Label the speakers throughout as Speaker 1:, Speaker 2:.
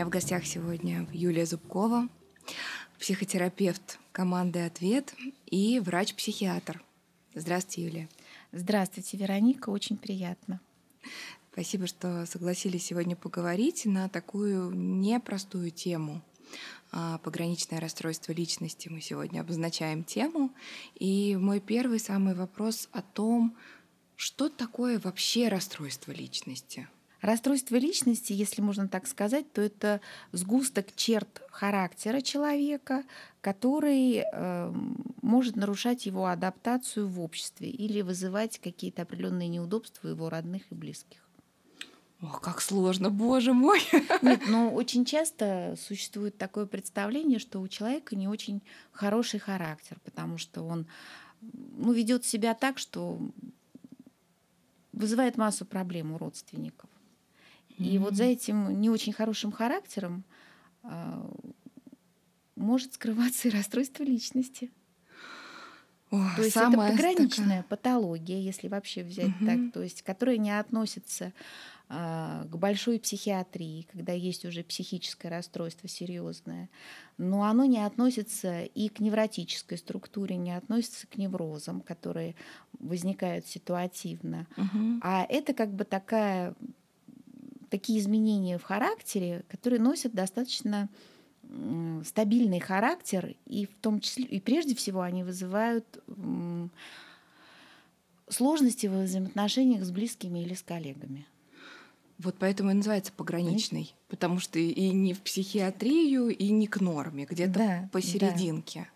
Speaker 1: меня в гостях сегодня Юлия Зубкова, психотерапевт команды «Ответ» и врач-психиатр. Здравствуйте, Юлия.
Speaker 2: Здравствуйте, Вероника, очень приятно.
Speaker 1: Спасибо, что согласились сегодня поговорить на такую непростую тему. А, пограничное расстройство личности мы сегодня обозначаем тему. И мой первый самый вопрос о том, что такое вообще расстройство личности –
Speaker 2: Расстройство личности, если можно так сказать, то это сгусток черт характера человека, который э, может нарушать его адаптацию в обществе или вызывать какие-то определенные неудобства у его родных и близких.
Speaker 1: О, как сложно, боже мой!
Speaker 2: Нет, но очень часто существует такое представление, что у человека не очень хороший характер, потому что он ну, ведет себя так, что вызывает массу проблем у родственников. И вот за этим не очень хорошим характером а, может скрываться и расстройство личности. О, то есть это пограничная такая... патология, если вообще взять угу. так, то есть которая не относится а, к большой психиатрии, когда есть уже психическое расстройство серьезное, но оно не относится и к невротической структуре, не относится к неврозам, которые возникают ситуативно. Угу. А это как бы такая такие изменения в характере, которые носят достаточно стабильный характер, и в том числе, и прежде всего они вызывают сложности в взаимоотношениях с близкими или с коллегами.
Speaker 1: Вот поэтому и называется пограничный, Конечно. потому что и не в психиатрию, и не к норме, где-то да, посерединке. Да.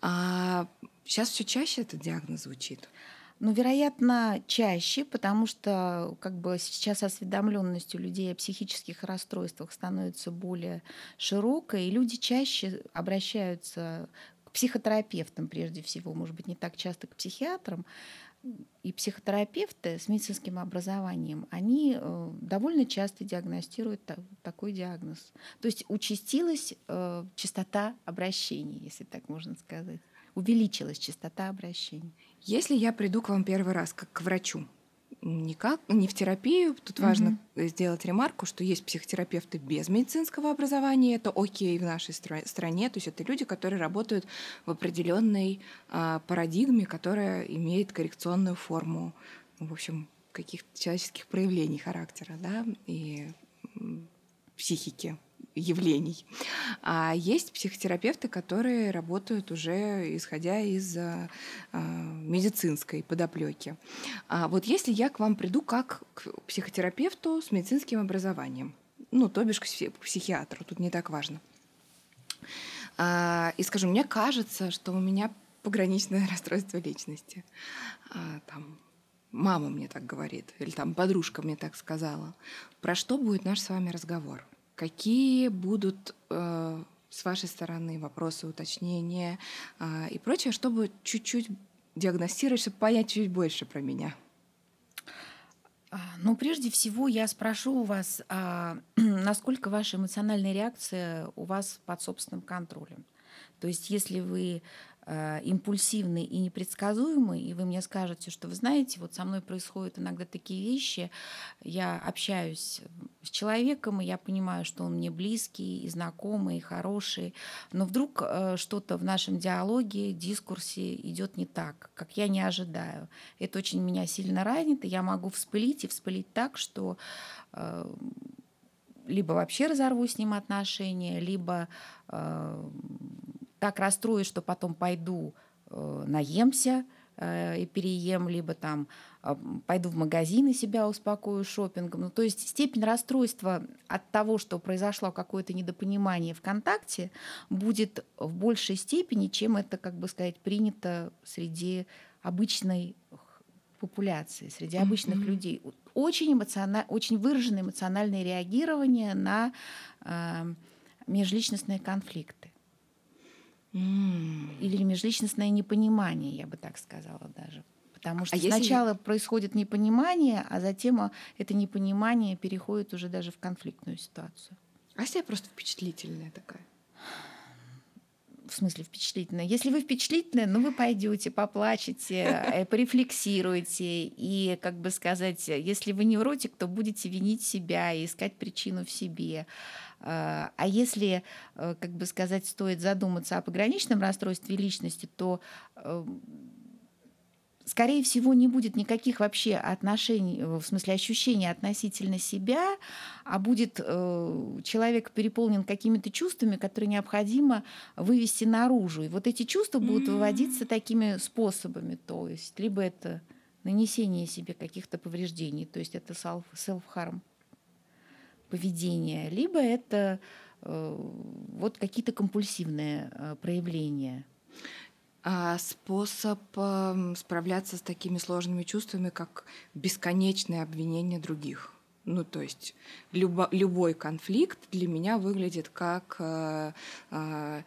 Speaker 1: А сейчас все чаще этот диагноз звучит.
Speaker 2: Ну, вероятно, чаще, потому что как бы сейчас осведомленность у людей о психических расстройствах становится более широкой, и люди чаще обращаются к психотерапевтам прежде всего, может быть, не так часто к психиатрам, и психотерапевты с медицинским образованием, они э, довольно часто диагностируют такой диагноз. То есть участилась э, частота обращений, если так можно сказать. Увеличилась частота обращений.
Speaker 1: Если я приду к вам первый раз как к врачу, никак, не в терапию. Тут угу. важно сделать ремарку, что есть психотерапевты без медицинского образования. Это окей в нашей стране. То есть это люди, которые работают в определенной а, парадигме, которая имеет коррекционную форму, в общем, каких-то человеческих проявлений характера да, и психики явлений. А есть психотерапевты, которые работают уже исходя из а, медицинской подоплеки. А вот если я к вам приду как к психотерапевту с медицинским образованием, ну, то бишь к психиатру, тут не так важно, а, и скажу, мне кажется, что у меня пограничное расстройство личности. А, там, мама мне так говорит, или там подружка мне так сказала. Про что будет наш с вами разговор? Какие будут э, с вашей стороны вопросы, уточнения э, и прочее, чтобы чуть-чуть диагностировать, чтобы понять чуть больше про меня?
Speaker 2: А, ну, прежде всего, я спрошу у вас, а, насколько ваша эмоциональная реакция у вас под собственным контролем. То есть, если вы импульсивный и непредсказуемый, и вы мне скажете, что вы знаете, вот со мной происходят иногда такие вещи, я общаюсь с человеком, и я понимаю, что он мне близкий, и знакомый, и хороший, но вдруг э, что-то в нашем диалоге, дискурсе идет не так, как я не ожидаю. Это очень меня сильно ранит, и я могу вспылить, и вспылить так, что э, либо вообще разорву с ним отношения, либо так расстроюсь, что потом пойду э, наемся э, и переем, либо там э, пойду в магазин и себя успокою шопингом. Ну, то есть степень расстройства от того, что произошло какое-то недопонимание в контакте, будет в большей степени, чем это, как бы сказать, принято среди обычной популяции, среди обычных mm-hmm. людей. Очень, эмоциональ, очень выраженное эмоциональное реагирование на э, межличностные конфликты. Mm. Или межличностное непонимание, я бы так сказала даже. Потому что а сначала если... происходит непонимание, а затем это непонимание переходит уже даже в конфликтную ситуацию.
Speaker 1: А если я просто впечатлительная такая?
Speaker 2: В смысле впечатлительная? Если вы впечатлительная, ну вы пойдете, поплачете, э, порефлексируете. И, как бы сказать, если вы невротик, то будете винить себя и искать причину в себе. А, а если, э, как бы сказать, стоит задуматься о пограничном расстройстве личности, то скорее всего, не будет никаких вообще отношений, э, в смысле ощущений относительно себя, а будет э, человек переполнен какими-то чувствами, которые необходимо вывести наружу. И вот эти чувства будут выводиться такими способами. То есть либо это нанесение себе каких-то повреждений, то есть это self-harm поведение, либо это э, вот какие-то компульсивные э, проявления.
Speaker 1: А способ э, справляться с такими сложными чувствами, как бесконечное обвинение других. Ну, то есть любо, любой конфликт для меня выглядит как э, э,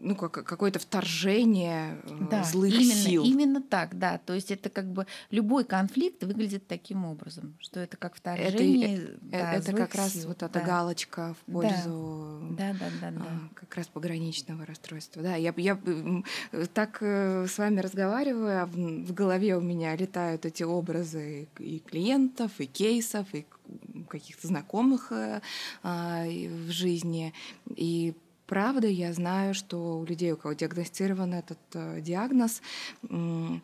Speaker 1: ну, как, какое-то вторжение э, да, злых
Speaker 2: именно,
Speaker 1: сил.
Speaker 2: Именно так, да. То есть это как бы любой конфликт выглядит таким образом, что это как вторжение.
Speaker 1: Это, да, это как сил. раз вот эта да. галочка в пользу
Speaker 2: да. Да, да, да, да.
Speaker 1: как раз пограничного расстройства. Да, я, я так э, с вами разговариваю, а в, в голове у меня летают эти образы и клиентов, и кейсов, и каких-то знакомых э, а, в жизни. И правда, я знаю, что у людей, у кого диагностирован этот э, диагноз, им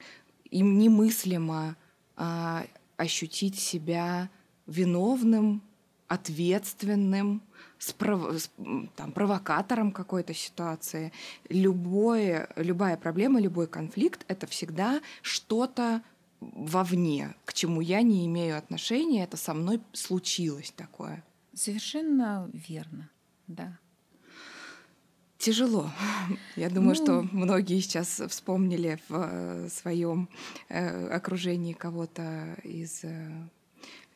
Speaker 1: немыслимо э, ощутить себя виновным, ответственным, там, провокатором какой-то ситуации. Любое, любая проблема, любой конфликт — это всегда что-то вовне, к чему я не имею отношения, это со мной случилось такое.
Speaker 2: Совершенно верно, да.
Speaker 1: Тяжело. Я думаю, ну, что многие сейчас вспомнили в э, своем э, окружении кого-то из э,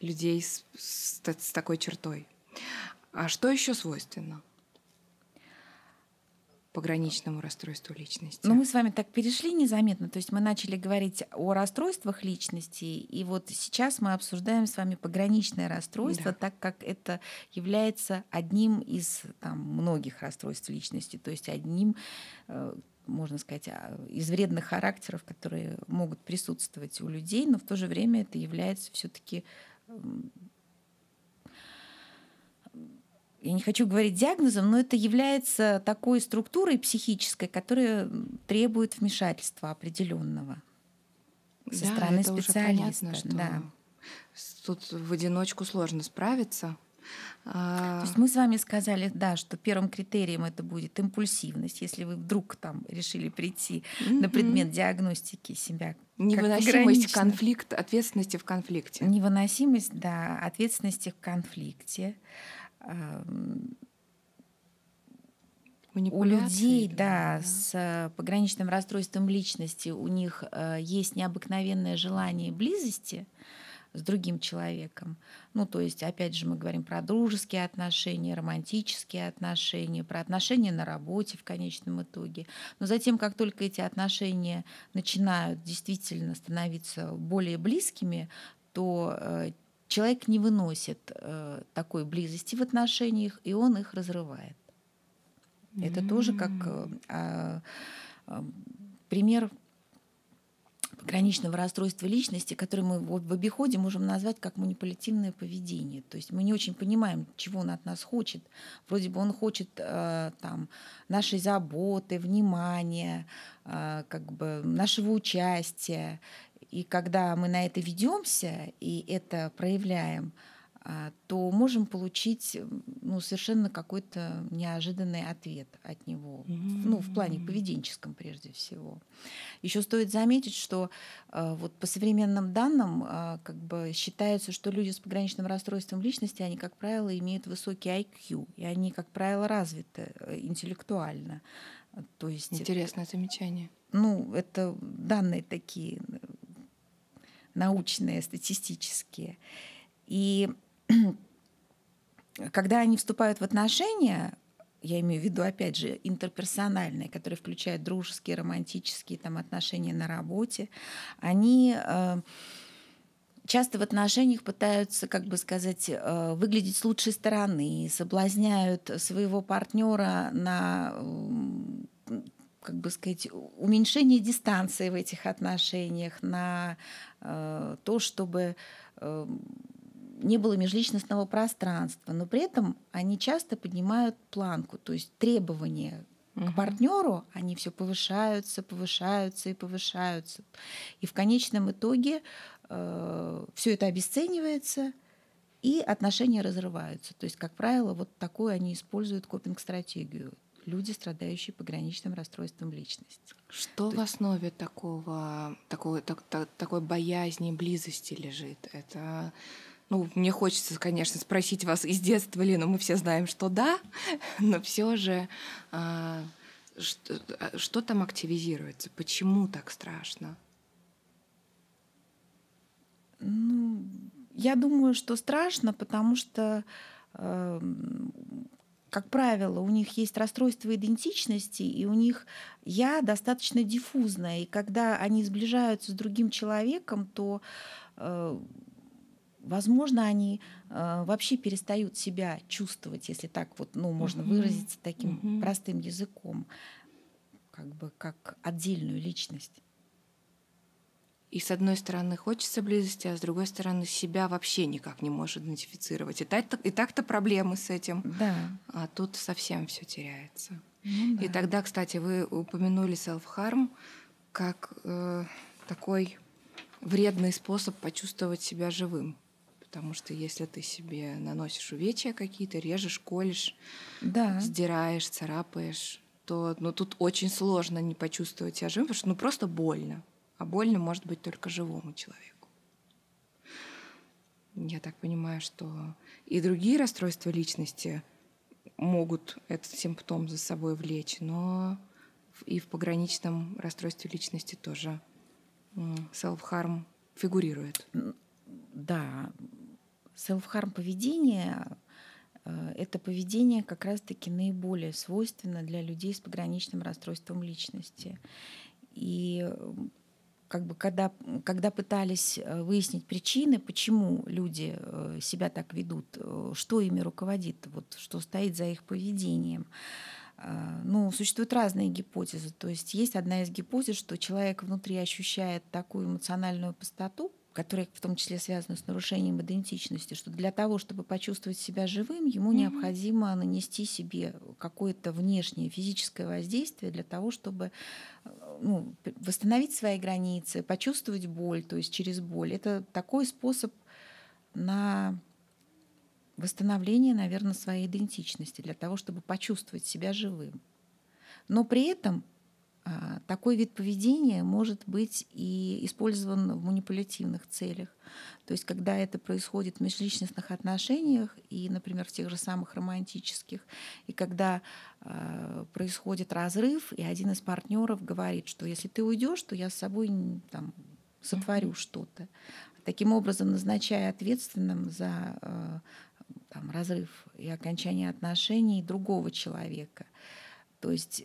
Speaker 1: людей с, с, с такой чертой. А что еще свойственно? Пограничному расстройству личности.
Speaker 2: Ну, мы с вами так перешли незаметно. То есть мы начали говорить о расстройствах личности, и вот сейчас мы обсуждаем с вами пограничное расстройство, да. так как это является одним из там, многих расстройств личности, то есть одним э, можно сказать, а, из вредных характеров, которые могут присутствовать у людей, но в то же время это является все-таки я не хочу говорить диагнозом, но это является такой структурой психической, которая требует вмешательства определенного со да, стороны это специалиста. Уже понятно, что да.
Speaker 1: Тут в одиночку сложно справиться.
Speaker 2: А, То есть мы с вами сказали, да, что первым критерием это будет импульсивность, если вы вдруг там решили прийти mm-hmm. на предмет диагностики себя.
Speaker 1: Невыносимость конфликта, ответственности в конфликте.
Speaker 2: Невыносимость, да, ответственности в конфликте у людей, да, да, с пограничным расстройством личности, у них э, есть необыкновенное желание близости с другим человеком. Ну, то есть, опять же, мы говорим про дружеские отношения, романтические отношения, про отношения на работе в конечном итоге. Но затем, как только эти отношения начинают действительно становиться более близкими, то э, человек не выносит э, такой близости в отношениях, и он их разрывает. Mm-hmm. Это тоже как э, э, э, пример пограничного расстройства личности, который мы в обиходе можем назвать как манипулятивное поведение. То есть мы не очень понимаем, чего он от нас хочет. Вроде бы он хочет э, там, нашей заботы, внимания, э, как бы нашего участия. И когда мы на это ведемся и это проявляем, а, то можем получить ну, совершенно какой-то неожиданный ответ от него, mm-hmm. ну, в плане поведенческом прежде всего. Еще стоит заметить, что а, вот по современным данным а, как бы считается, что люди с пограничным расстройством личности, они, как правило, имеют высокий IQ, и они, как правило, развиты э, интеллектуально.
Speaker 1: То есть Интересное замечание.
Speaker 2: Ну, это данные такие научные, статистические. И когда они вступают в отношения, я имею в виду, опять же, интерперсональные, которые включают дружеские, романтические там, отношения на работе, они э, часто в отношениях пытаются, как бы сказать, э, выглядеть с лучшей стороны, соблазняют своего партнера на как бы сказать, уменьшение дистанции в этих отношениях, на э, то, чтобы э, не было межличностного пространства, но при этом они часто поднимают планку, то есть требования угу. к партнеру, они все повышаются, повышаются и повышаются. И в конечном итоге э, все это обесценивается, и отношения разрываются. То есть, как правило, вот такую они используют копинг-стратегию люди, страдающие пограничным расстройством личности.
Speaker 1: Что То в основе такого, такой, так, так, такой боязни близости лежит? Это ну, мне хочется, конечно, спросить вас из детства ли, но мы все знаем, что да, но все же а, что, а, что там активизируется? Почему так страшно?
Speaker 2: Ну, я думаю, что страшно, потому что э, как правило, у них есть расстройство идентичности, и у них я достаточно диффузная. И когда они сближаются с другим человеком, то, э, возможно, они э, вообще перестают себя чувствовать, если так вот, ну, можно mm-hmm. выразиться таким mm-hmm. простым языком, как бы как отдельную личность.
Speaker 1: И с одной стороны хочется близости, а с другой стороны себя вообще никак не может идентифицировать. И так-то, и так-то проблемы с этим.
Speaker 2: Да.
Speaker 1: А тут совсем все теряется. Ну, да. И тогда, кстати, вы упомянули self-harm как э, такой вредный способ почувствовать себя живым. Потому что если ты себе наносишь увечья какие-то, режешь, колешь,
Speaker 2: да.
Speaker 1: сдираешь, царапаешь, то ну, тут очень сложно не почувствовать себя живым, потому что ну, просто больно а больно может быть только живому человеку. Я так понимаю, что и другие расстройства личности могут этот симптом за собой влечь, но и в пограничном расстройстве личности тоже self-harm фигурирует.
Speaker 2: Да, self-harm поведение э, это поведение как раз-таки наиболее свойственно для людей с пограничным расстройством личности. И как бы когда, когда пытались э, выяснить причины, почему люди э, себя так ведут, э, что ими руководит, вот, что стоит за их поведением, ну, существуют разные гипотезы. То есть есть одна из гипотез, что человек внутри ощущает такую эмоциональную пустоту, которые в том числе связаны с нарушением идентичности, что для того, чтобы почувствовать себя живым, ему mm-hmm. необходимо нанести себе какое-то внешнее физическое воздействие для того, чтобы ну, восстановить свои границы, почувствовать боль, то есть через боль. Это такой способ на восстановление, наверное, своей идентичности, для того, чтобы почувствовать себя живым. Но при этом такой вид поведения может быть и использован в манипулятивных целях. То есть когда это происходит в межличностных отношениях и, например, в тех же самых романтических, и когда э, происходит разрыв, и один из партнеров говорит, что если ты уйдешь, то я с собой там, сотворю mm-hmm. что-то. Таким образом, назначая ответственным за э, там, разрыв и окончание отношений другого человека. То есть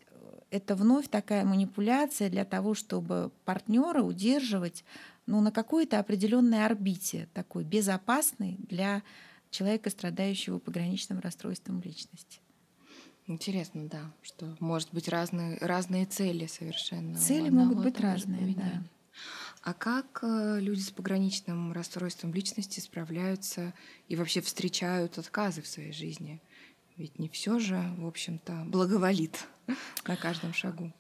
Speaker 2: это вновь такая манипуляция для того, чтобы партнера удерживать ну, на какой-то определенной орбите, такой безопасной для человека, страдающего пограничным расстройством личности.
Speaker 1: Интересно, да, что может быть разные, разные цели совершенно.
Speaker 2: Цели могут быть разные, да.
Speaker 1: А как э, люди с пограничным расстройством личности справляются и вообще встречают отказы в своей жизни? Ведь не все же, в общем-то, благоволит на каждом шагу.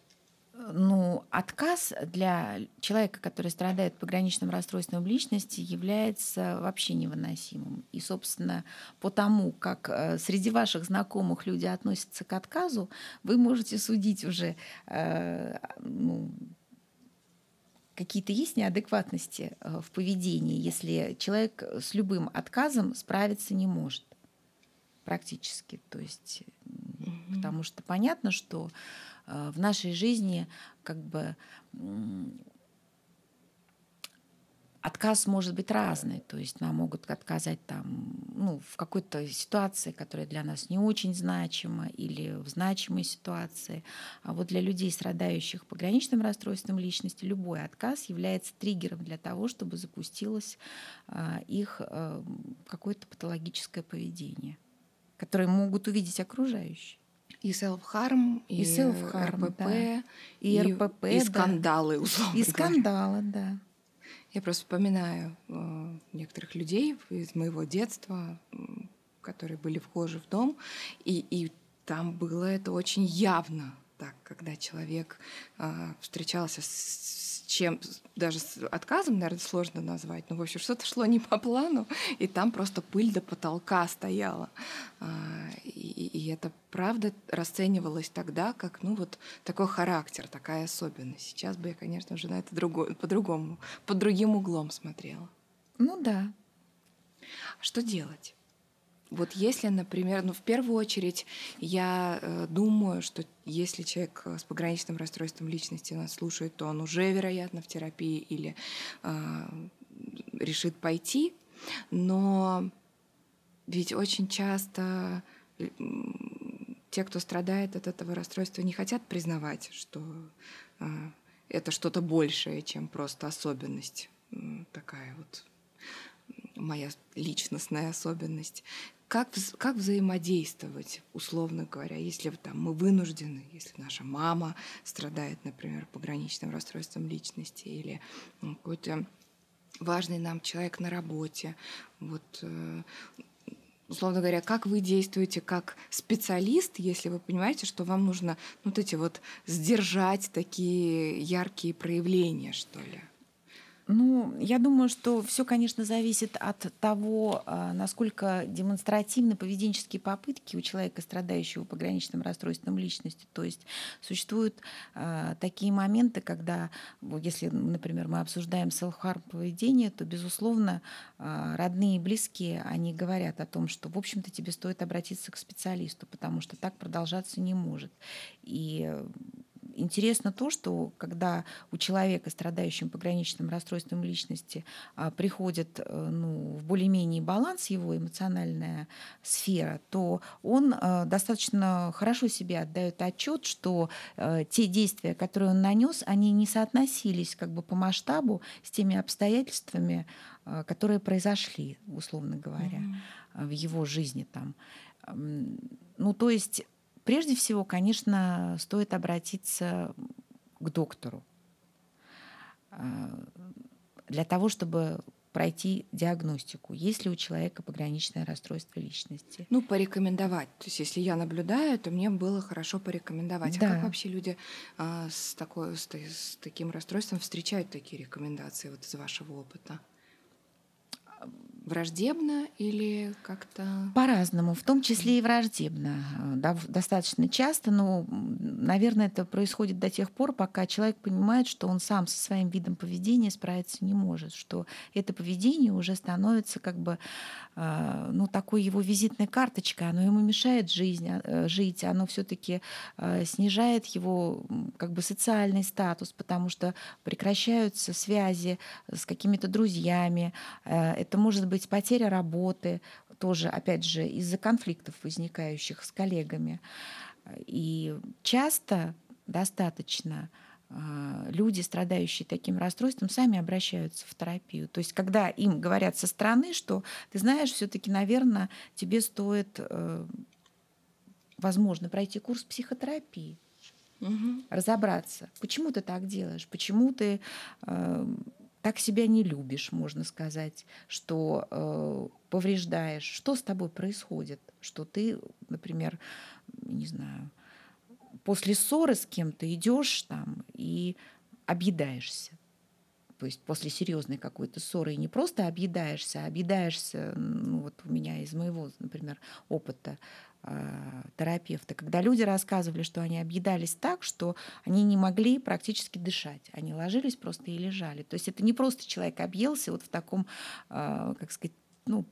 Speaker 2: Ну, отказ для человека, который страдает пограничным расстройством личности, является вообще невыносимым. И, собственно, по тому, как э, среди ваших знакомых люди относятся к отказу, вы можете судить уже, э, ну, какие-то есть неадекватности э, в поведении, если человек с любым отказом справиться не может практически. То есть, mm-hmm. потому что понятно, что э, в нашей жизни как бы отказ может быть разный. То есть нам могут отказать там, ну, в какой-то ситуации, которая для нас не очень значима, или в значимой ситуации. А вот для людей, страдающих пограничным расстройством личности, любой отказ является триггером для того, чтобы запустилось а, их а, какое-то патологическое поведение, которое могут увидеть окружающие.
Speaker 1: И self-harm, и, и self-harm, РПП, да. и, и РПП, и скандалы, условно
Speaker 2: И скандалы, да.
Speaker 1: Я просто вспоминаю э, некоторых людей из моего детства, которые были вхожи в дом, и, и там было это очень явно, так, когда человек э, встречался с чем даже с отказом, наверное, сложно назвать, но, в общем, что-то шло не по плану, и там просто пыль до потолка стояла. А, и, и это правда расценивалось тогда как, ну, вот такой характер, такая особенность. Сейчас бы я, конечно же, на это другой, по-другому, под другим углом смотрела.
Speaker 2: Ну да.
Speaker 1: Что делать? Вот если, например, ну, в первую очередь, я э, думаю, что если человек с пограничным расстройством личности нас слушает, то он уже, вероятно, в терапии или э, решит пойти. Но ведь очень часто те, кто страдает от этого расстройства, не хотят признавать, что э, это что-то большее, чем просто особенность такая вот моя личностная особенность как, как взаимодействовать, условно говоря, если там, мы вынуждены, если наша мама страдает, например, пограничным расстройством личности или какой-то важный нам человек на работе. Вот, э, условно говоря, как вы действуете как специалист, если вы понимаете, что вам нужно вот эти вот сдержать такие яркие проявления, что ли?
Speaker 2: Ну, я думаю, что все, конечно, зависит от того, а, насколько демонстративны поведенческие попытки у человека, страдающего пограничным расстройством личности. То есть существуют э, такие моменты, когда, если, например, мы обсуждаем self-harm поведение, то, безусловно, э, родные и близкие, они говорят о том, что, в общем-то, тебе стоит обратиться к специалисту, потому что так продолжаться не может. И интересно то, что когда у человека, страдающим пограничным расстройством личности, а, приходит э, ну, в более-менее баланс его эмоциональная сфера, то он э, достаточно хорошо себе отдает отчет, что э, те действия, которые он нанес, они не соотносились как бы по масштабу с теми обстоятельствами, которые произошли, условно говоря, mm-hmm. в его жизни там. Ну, то есть Прежде всего, конечно, стоит обратиться к доктору а, для того, чтобы пройти диагностику, есть ли у человека пограничное расстройство личности.
Speaker 1: Ну, порекомендовать. То есть, если я наблюдаю, то мне было хорошо порекомендовать. Да. А как вообще люди а, с, такой, с, с таким расстройством встречают такие рекомендации вот из вашего опыта? Враждебно или как-то?
Speaker 2: По-разному, в том числе и враждебно. Да, достаточно часто, но, наверное, это происходит до тех пор, пока человек понимает, что он сам со своим видом поведения справиться не может, что это поведение уже становится как бы а, ну, такой его визитной карточкой, оно ему мешает жизнь, а, э, жить, оно все-таки а, снижает его как бы социальный статус, потому что прекращаются связи с какими-то друзьями, это может быть потеря работы, тоже, опять же, из-за конфликтов, возникающих с коллегами. И часто достаточно а, люди, страдающие таким расстройством, сами обращаются в терапию. То есть, когда им говорят со стороны, что ты знаешь, все-таки, наверное, тебе стоит, э, возможно, пройти курс психотерапии, угу. разобраться, почему ты так делаешь, почему ты э, так себя не любишь, можно сказать, что э, повреждаешь. Что с тобой происходит? Что ты, например, не знаю, после ссоры с кем-то идешь там и объедаешься. То есть после серьезной какой-то ссоры и не просто объедаешься, а объедаешься, ну вот у меня из моего, например, опыта, терапевта, когда люди рассказывали, что они объедались так, что они не могли практически дышать. Они ложились просто и лежали. То есть это не просто человек объелся вот в таком, э, как сказать, ну,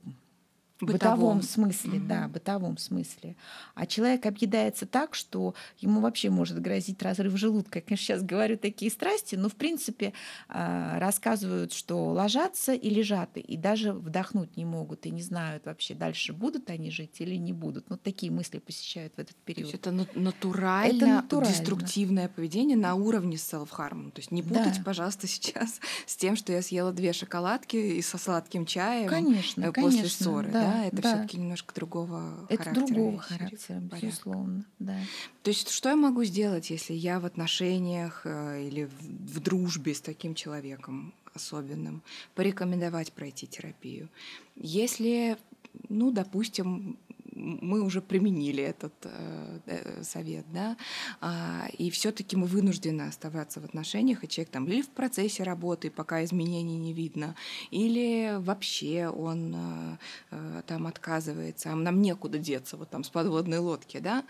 Speaker 2: бытовом, бытовом смысле, угу. да, бытовом смысле. А человек объедается так, что ему вообще может грозить разрыв желудка. Я, конечно, сейчас говорю такие страсти, но в принципе а, рассказывают, что ложатся и лежат, и даже вдохнуть не могут, и не знают вообще, дальше будут они жить или не будут. Ну, такие мысли посещают в этот период.
Speaker 1: То есть это натурально, это натурально. деструктивное поведение на уровне self-harm. То есть не путайте, да. пожалуйста, сейчас с тем, что я съела две шоколадки и со сладким чаем
Speaker 2: конечно,
Speaker 1: э, после конечно, ссоры. Да да, это да. все-таки немножко другого
Speaker 2: это характера. Это другого характера, безусловно, да.
Speaker 1: То есть что я могу сделать, если я в отношениях э, или в дружбе с таким человеком особенным, порекомендовать пройти терапию? Если, ну, допустим, мы уже применили этот э, э, совет, да, а, и все-таки мы вынуждены оставаться в отношениях, и человек там или в процессе работы, пока изменений не видно, или вообще он э, э, там отказывается, а нам некуда деться, вот там с подводной лодки, да.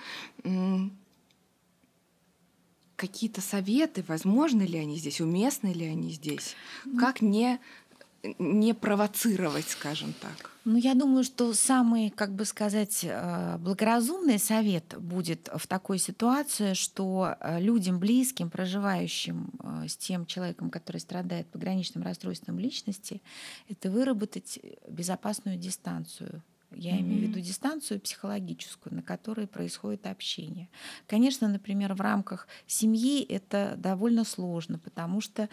Speaker 1: Какие-то советы, возможны ли они здесь, уместны ли они здесь? Ну, как не не провоцировать, скажем так?
Speaker 2: Ну, я думаю, что самый, как бы сказать, э, благоразумный совет будет в такой ситуации, что э, людям близким, проживающим э, с тем человеком, который страдает пограничным расстройством личности, это выработать безопасную дистанцию я mm-hmm. имею в виду дистанцию психологическую, на которой происходит общение. Конечно, например, в рамках семьи это довольно сложно, потому что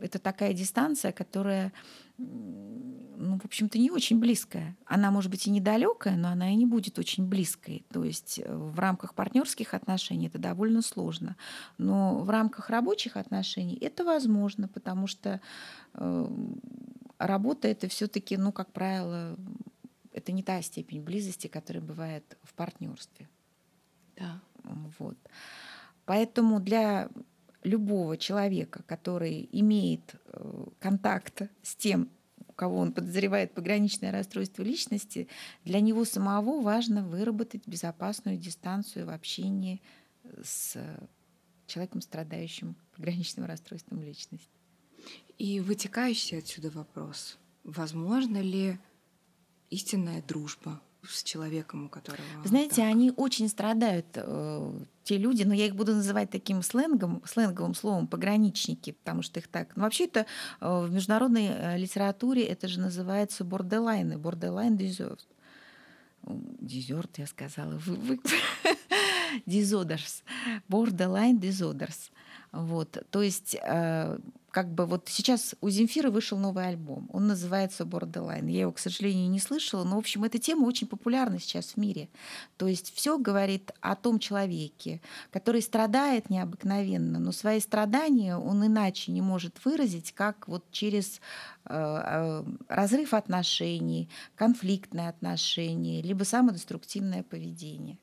Speaker 2: это такая дистанция, которая, ну, в общем-то, не очень близкая. Она может быть и недалекая, но она и не будет очень близкой. То есть э, в рамках партнерских отношений это довольно сложно. Но в рамках рабочих отношений это возможно, потому что э, работа это все-таки, ну, как правило, это не та степень близости, которая бывает в партнерстве.
Speaker 1: Да.
Speaker 2: Вот. Поэтому для любого человека, который имеет э, контакт с тем, у кого он подозревает пограничное расстройство личности, для него самого важно выработать безопасную дистанцию в общении с человеком, страдающим пограничным расстройством личности.
Speaker 1: И вытекающий отсюда вопрос, возможно ли истинная дружба с человеком, у которого.
Speaker 2: Знаете, так. они очень страдают, э, те люди, но я их буду называть таким сленгом, сленговым словом пограничники, потому что их так. Но вообще это э, в международной э, литературе это же называется бордерлайны, бордерлайн дезерт. Дезерт, я сказала, вы, вы... disorders, borderline disorders. Вот, то есть э, как бы вот сейчас у Земфиры вышел новый альбом. Он называется Borderline. Я его, к сожалению, не слышала, но, в общем, эта тема очень популярна сейчас в мире. То есть все говорит о том человеке, который страдает необыкновенно, но свои страдания он иначе не может выразить, как вот через э, э, разрыв отношений, конфликтные отношения, либо самодеструктивное поведение.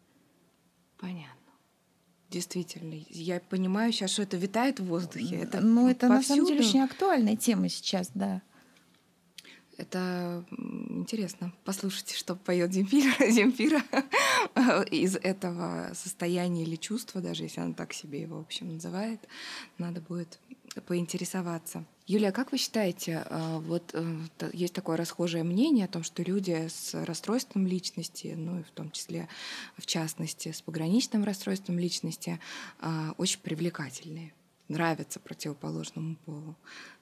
Speaker 1: Понятно. Действительно, я понимаю сейчас, что это витает в воздухе. Это
Speaker 2: ну, это повсюду. на самом деле очень актуальная тема сейчас, да.
Speaker 1: Это интересно. Послушайте, что поет Земфира, Земфира из этого состояния или чувства, даже если она так себе его, в общем, называет. Надо будет поинтересоваться. Юлия, как вы считаете, а, вот э, есть такое расхожее мнение о том, что люди с расстройством личности, ну и в том числе, в частности, с пограничным расстройством личности, а, очень привлекательные, нравятся противоположному полу.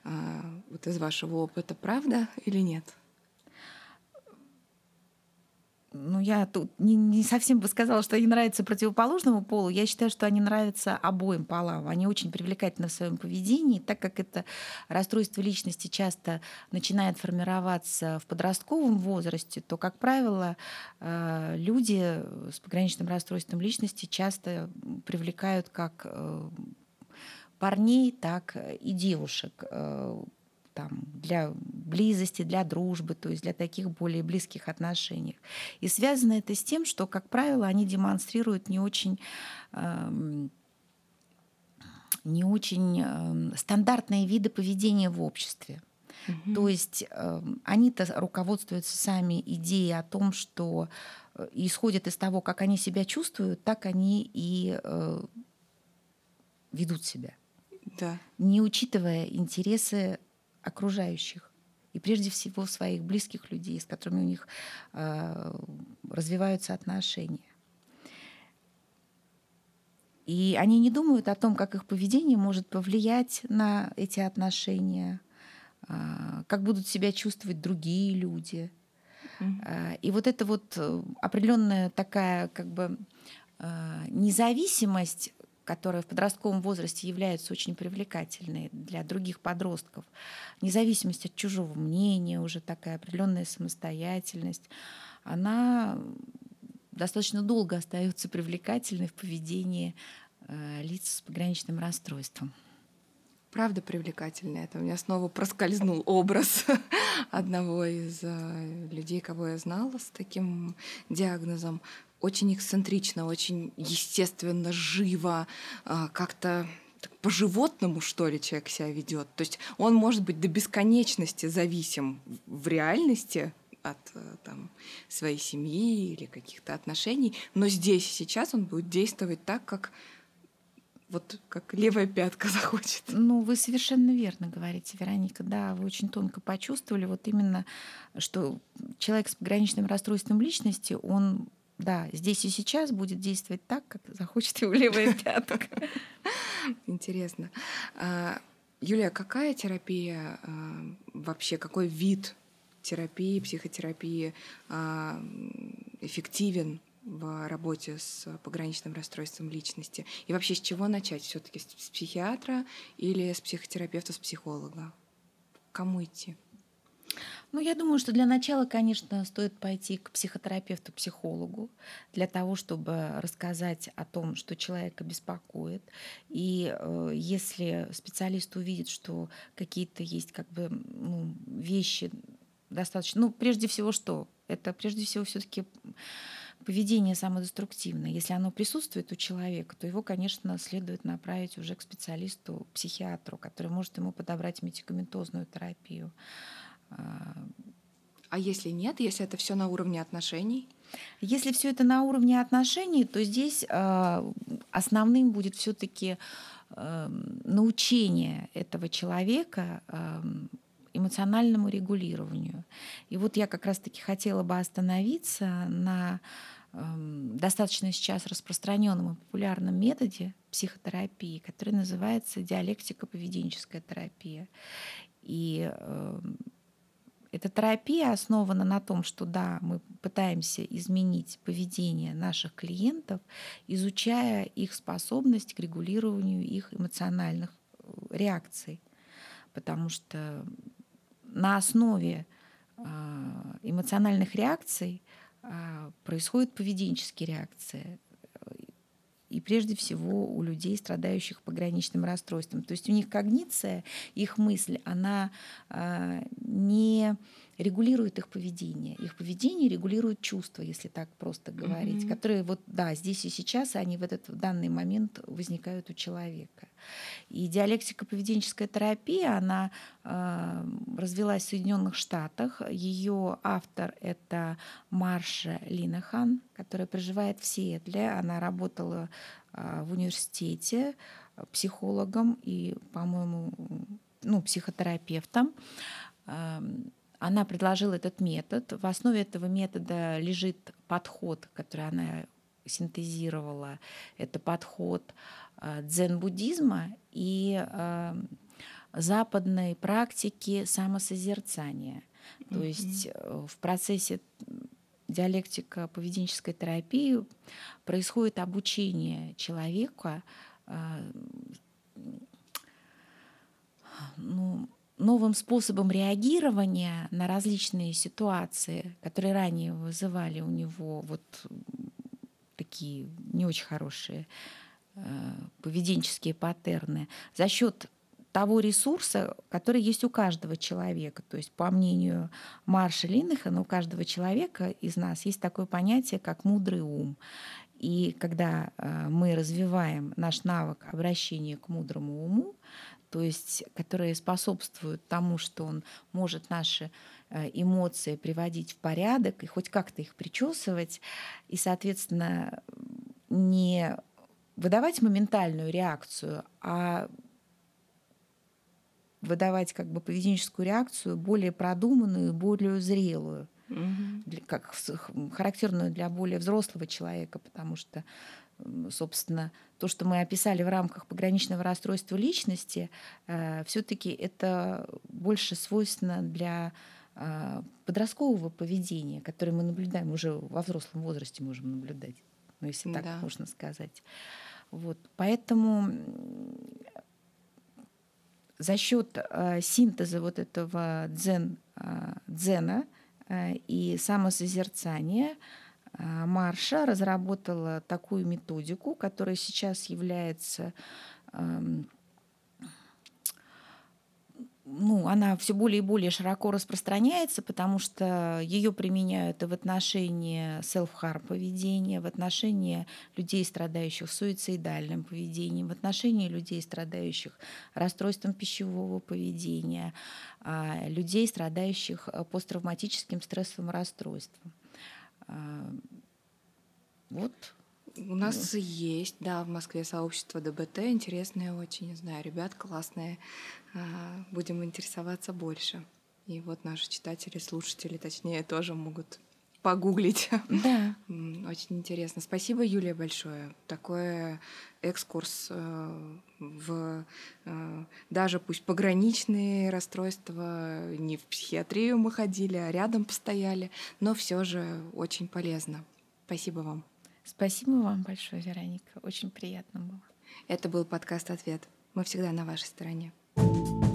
Speaker 1: А, вот из вашего опыта правда или нет?
Speaker 2: Ну, я тут не, не совсем бы сказала, что они нравятся противоположному полу. Я считаю, что они нравятся обоим полам. Они очень привлекательны в своем поведении, так как это расстройство личности часто начинает формироваться в подростковом возрасте, то, как правило, э, люди с пограничным расстройством личности часто привлекают как э, парней, так и девушек э, там, для близости, для дружбы, то есть для таких более близких отношений. И связано это с тем, что, как правило, они демонстрируют не очень э, не очень э, стандартные виды поведения в обществе. Угу. То есть э, они-то руководствуются сами идеей о том, что э, исходят из того, как они себя чувствуют, так они и э, ведут себя.
Speaker 1: Да.
Speaker 2: Не учитывая интересы окружающих и прежде всего своих близких людей, с которыми у них развиваются отношения. И они не думают о том, как их поведение может повлиять на эти отношения, а, как будут себя чувствовать другие люди. Mm-hmm. И вот эта вот э, определенная такая как бы а, независимость, которая в подростковом возрасте является очень привлекательной для других подростков, независимость от чужого мнения, уже такая определенная самостоятельность, она достаточно долго остается привлекательной в поведении э, лиц с пограничным расстройством.
Speaker 1: Правда привлекательная. Это у меня снова проскользнул образ одного из э, людей, кого я знала с таким диагнозом. Очень эксцентрично, очень естественно, живо, э, как-то по-животному, что ли, человек себя ведет. То есть он может быть до бесконечности зависим в реальности от э, там, своей семьи или каких-то отношений, но здесь и сейчас он будет действовать так, как вот как левая пятка захочет.
Speaker 2: Ну, вы совершенно верно говорите, Вероника. Да, вы очень тонко почувствовали вот именно, что человек с пограничным расстройством личности, он да, здесь и сейчас будет действовать так, как захочет его левая пятка.
Speaker 1: Интересно. А, Юлия, какая терапия а, вообще, какой вид терапии, психотерапии а, эффективен в работе с пограничным расстройством личности? И вообще с чего начать? Все-таки с психиатра или с психотерапевта, с психолога? кому идти?
Speaker 2: Ну, я думаю, что для начала, конечно, стоит пойти к психотерапевту, психологу, для того, чтобы рассказать о том, что человека беспокоит. И э, если специалист увидит, что какие-то есть как бы ну, вещи, достаточно. Ну, прежде всего, что? Это прежде всего все-таки поведение самодеструктивное. Если оно присутствует у человека, то его, конечно, следует направить уже к специалисту, психиатру, который может ему подобрать медикаментозную терапию.
Speaker 1: А, а если нет, если это все на уровне отношений?
Speaker 2: Если все это на уровне отношений, то здесь э, основным будет все-таки эм, научение этого человека э, эмоциональному регулированию. И вот я как раз-таки хотела бы остановиться на э, достаточно сейчас распространенном и популярном методе психотерапии, который называется диалектико-поведенческая терапия. И эта терапия основана на том, что да, мы пытаемся изменить поведение наших клиентов, изучая их способность к регулированию их эмоциональных э, реакций. Потому что на основе а, эмоциональных реакций а, происходят поведенческие реакции. И прежде всего у людей, страдающих пограничным расстройством. То есть у них когниция, их мысль, она а, не регулирует их поведение. Их поведение регулирует чувства, если так просто говорить, mm-hmm. которые вот, да, здесь и сейчас, они в этот в данный момент возникают у человека. И диалектико-поведенческая терапия, она э, развилась в Соединенных Штатах. Ее автор — это Марша Линахан, которая проживает в Сиэтле. Она работала э, в университете психологом и, по-моему, ну, психотерапевтом. Она предложила этот метод. В основе этого метода лежит подход, который она синтезировала. Это подход э, дзен-буддизма и э, западной практики самосозерцания. То mm-hmm. есть э, в процессе диалектика поведенческой терапии происходит обучение человека ну, новым способом реагирования на различные ситуации, которые ранее вызывали у него вот такие не очень хорошие э, поведенческие паттерны, за счет того ресурса, который есть у каждого человека. То есть, по мнению Марша Линнехана, у каждого человека из нас есть такое понятие, как мудрый ум. И когда э, мы развиваем наш навык обращения к мудрому уму, то есть которые способствуют тому, что он может наши э, эмоции приводить в порядок и хоть как-то их причесывать, и, соответственно, не выдавать моментальную реакцию, а выдавать как бы поведенческую реакцию более продуманную, более зрелую, для, как характерную для более взрослого человека, потому что собственно, то, что мы описали в рамках пограничного расстройства личности, э, все-таки это больше свойственно для э, подросткового поведения, которое мы наблюдаем уже во взрослом возрасте, можем наблюдать, ну, если так да. можно сказать. Вот. Поэтому за счет э, синтеза вот этого дзен, э, дзена и самосозерцания э, Марша разработала такую методику, которая сейчас является э, ну, она все более и более широко распространяется, потому что ее применяют и в отношении селф-харм поведения, в отношении людей, страдающих суицидальным поведением, в отношении людей, страдающих расстройством пищевого поведения, а, людей, страдающих э, посттравматическим стрессовым расстройством. А,
Speaker 1: вот у нас mm. есть, да, в Москве сообщество ДБТ, интересное очень, не знаю, ребят классные. А, будем интересоваться больше. И вот наши читатели, слушатели, точнее, тоже могут погуглить.
Speaker 2: Да.
Speaker 1: Очень интересно. Спасибо, Юлия, большое. Такой экскурс э, в э, даже пусть пограничные расстройства, не в психиатрию мы ходили, а рядом постояли, но все же очень полезно. Спасибо вам.
Speaker 2: Спасибо вам большое, Вероника. Очень приятно было.
Speaker 1: Это был подкаст «Ответ». Мы всегда на вашей стороне. thank you